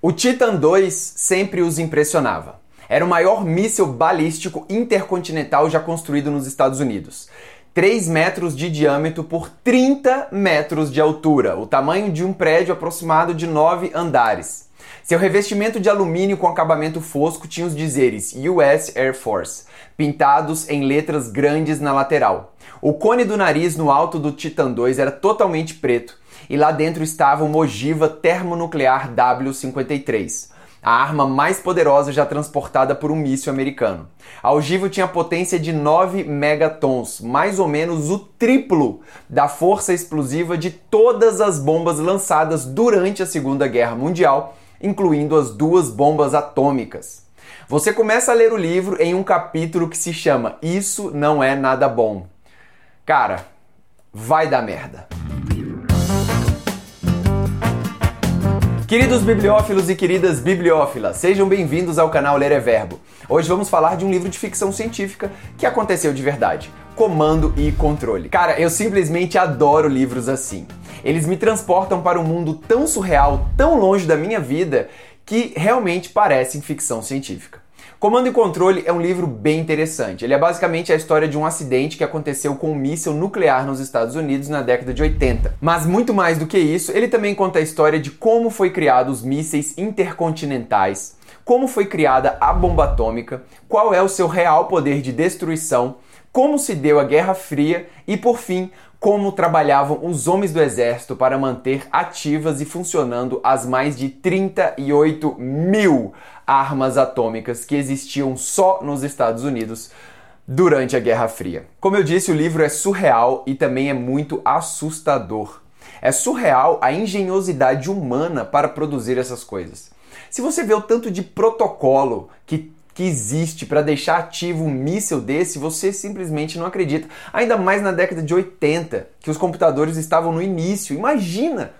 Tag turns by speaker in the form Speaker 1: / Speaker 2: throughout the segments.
Speaker 1: O Titan II sempre os impressionava. Era o maior míssil balístico intercontinental já construído nos Estados Unidos. 3 metros de diâmetro por 30 metros de altura, o tamanho de um prédio aproximado de 9 andares. Seu revestimento de alumínio com acabamento fosco tinha os dizeres US Air Force, pintados em letras grandes na lateral. O cone do nariz no alto do Titan II era totalmente preto e lá dentro estava uma ogiva termonuclear W-53 a arma mais poderosa já transportada por um míssil americano. A ogiva tinha potência de 9 megatons, mais ou menos o triplo da força explosiva de todas as bombas lançadas durante a Segunda Guerra Mundial, incluindo as duas bombas atômicas. Você começa a ler o livro em um capítulo que se chama Isso Não É Nada Bom. Cara, vai dar merda. Queridos bibliófilos e queridas bibliófilas, sejam bem-vindos ao canal Ler é Verbo. Hoje vamos falar de um livro de ficção científica que aconteceu de verdade. Comando e Controle. Cara, eu simplesmente adoro livros assim. Eles me transportam para um mundo tão surreal, tão longe da minha vida, que realmente parecem ficção científica. Comando e Controle é um livro bem interessante. Ele é basicamente a história de um acidente que aconteceu com um míssil nuclear nos Estados Unidos na década de 80. Mas muito mais do que isso, ele também conta a história de como foi criado os mísseis intercontinentais, como foi criada a bomba atômica, qual é o seu real poder de destruição, como se deu a Guerra Fria e, por fim, como trabalhavam os homens do exército para manter ativas e funcionando as mais de 38 mil armas atômicas que existiam só nos Estados Unidos durante a Guerra Fria. Como eu disse, o livro é surreal e também é muito assustador. É surreal a engenhosidade humana para produzir essas coisas. Se você vê o tanto de protocolo que, que existe para deixar ativo um míssil desse, você simplesmente não acredita. Ainda mais na década de 80, que os computadores estavam no início. Imagina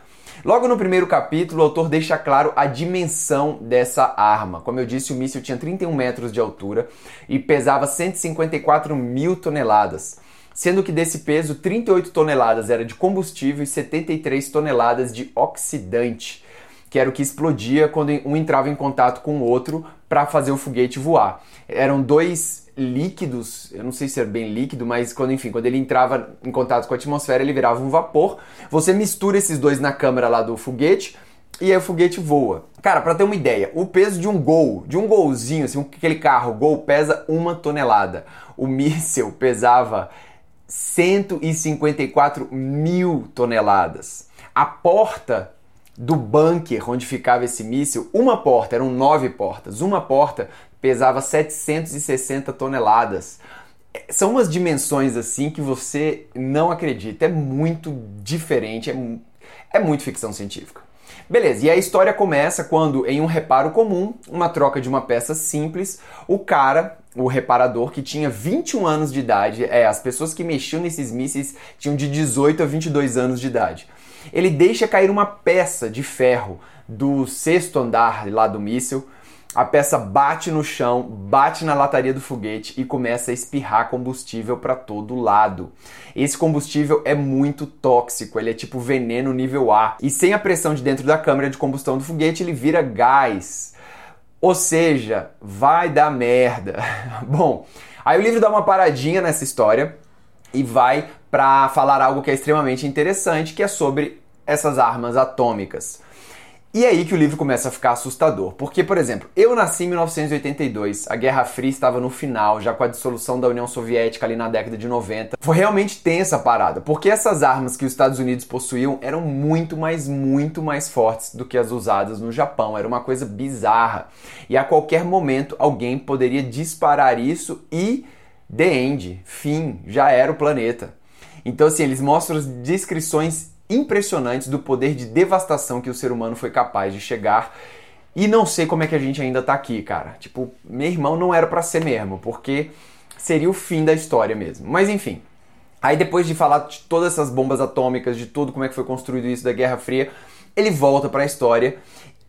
Speaker 1: Logo no primeiro capítulo, o autor deixa claro a dimensão dessa arma. Como eu disse, o míssil tinha 31 metros de altura e pesava 154 mil toneladas, sendo que desse peso, 38 toneladas era de combustível e 73 toneladas de oxidante, que era o que explodia quando um entrava em contato com o outro para fazer o foguete voar. Eram dois líquidos, eu não sei se é bem líquido, mas quando enfim, quando ele entrava em contato com a atmosfera, ele virava um vapor. Você mistura esses dois na câmara lá do foguete e aí o foguete voa. Cara, para ter uma ideia, o peso de um Gol, de um Golzinho, assim, aquele carro Gol pesa uma tonelada. O míssil pesava 154 mil toneladas. A porta do bunker onde ficava esse míssil, uma porta, eram nove portas, uma porta pesava 760 toneladas. São umas dimensões assim que você não acredita, é muito diferente, é, é muito ficção científica. Beleza, e a história começa quando, em um reparo comum, uma troca de uma peça simples, o cara, o reparador, que tinha 21 anos de idade, é, as pessoas que mexiam nesses mísseis tinham de 18 a 22 anos de idade. Ele deixa cair uma peça de ferro do sexto andar lá do míssil, a peça bate no chão, bate na lataria do foguete e começa a espirrar combustível para todo lado. Esse combustível é muito tóxico, ele é tipo veneno nível A. E sem a pressão de dentro da câmara de combustão do foguete, ele vira gás. Ou seja, vai dar merda. Bom, aí o livro dá uma paradinha nessa história e vai para falar algo que é extremamente interessante, que é sobre essas armas atômicas. E é aí que o livro começa a ficar assustador, porque, por exemplo, eu nasci em 1982, a Guerra Fria estava no final, já com a dissolução da União Soviética ali na década de 90. Foi realmente tensa a parada, porque essas armas que os Estados Unidos possuíam eram muito, mais, muito mais fortes do que as usadas no Japão. Era uma coisa bizarra. E a qualquer momento alguém poderia disparar isso e the end, fim, já era o planeta. Então, assim, eles mostram descrições impressionantes do poder de devastação que o ser humano foi capaz de chegar. E não sei como é que a gente ainda tá aqui, cara. Tipo, meu irmão não era para ser mesmo, porque seria o fim da história mesmo. Mas enfim. Aí depois de falar de todas essas bombas atômicas, de tudo como é que foi construído isso da Guerra Fria, ele volta para a história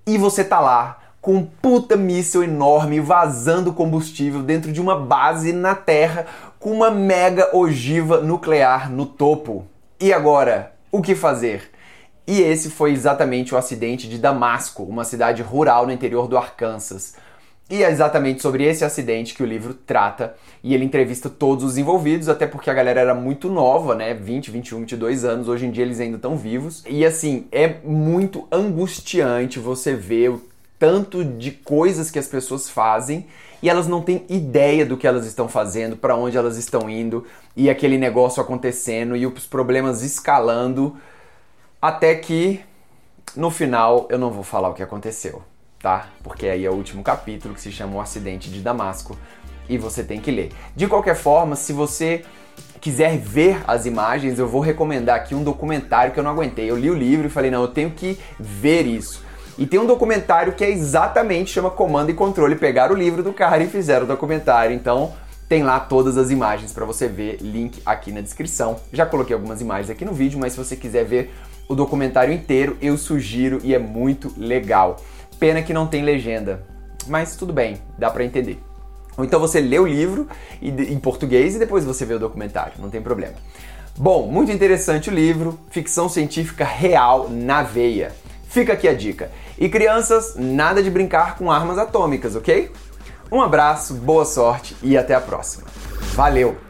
Speaker 1: e você tá lá com um puta míssil enorme vazando combustível dentro de uma base na Terra com uma mega ogiva nuclear no topo. E agora, o que fazer. E esse foi exatamente o acidente de Damasco, uma cidade rural no interior do Arkansas. E é exatamente sobre esse acidente que o livro trata e ele entrevista todos os envolvidos, até porque a galera era muito nova, né? 20, 21, 22 anos, hoje em dia eles ainda estão vivos. E assim, é muito angustiante você ver o tanto de coisas que as pessoas fazem e elas não têm ideia do que elas estão fazendo, para onde elas estão indo e aquele negócio acontecendo e os problemas escalando até que no final eu não vou falar o que aconteceu tá? Porque aí é o último capítulo que se chama O Acidente de Damasco e você tem que ler. De qualquer forma, se você quiser ver as imagens, eu vou recomendar aqui um documentário que eu não aguentei. Eu li o livro e falei, não, eu tenho que ver isso. E tem um documentário que é exatamente chama Comando e Controle. Pegaram o livro do cara e fizeram o documentário. Então tem lá todas as imagens para você ver, link aqui na descrição. Já coloquei algumas imagens aqui no vídeo, mas se você quiser ver o documentário inteiro, eu sugiro e é muito legal. Pena que não tem legenda, mas tudo bem, dá para entender. Ou então você lê o livro em português e depois você vê o documentário, não tem problema. Bom, muito interessante o livro, ficção científica real na veia. Fica aqui a dica. E crianças, nada de brincar com armas atômicas, ok? Um abraço, boa sorte e até a próxima. Valeu!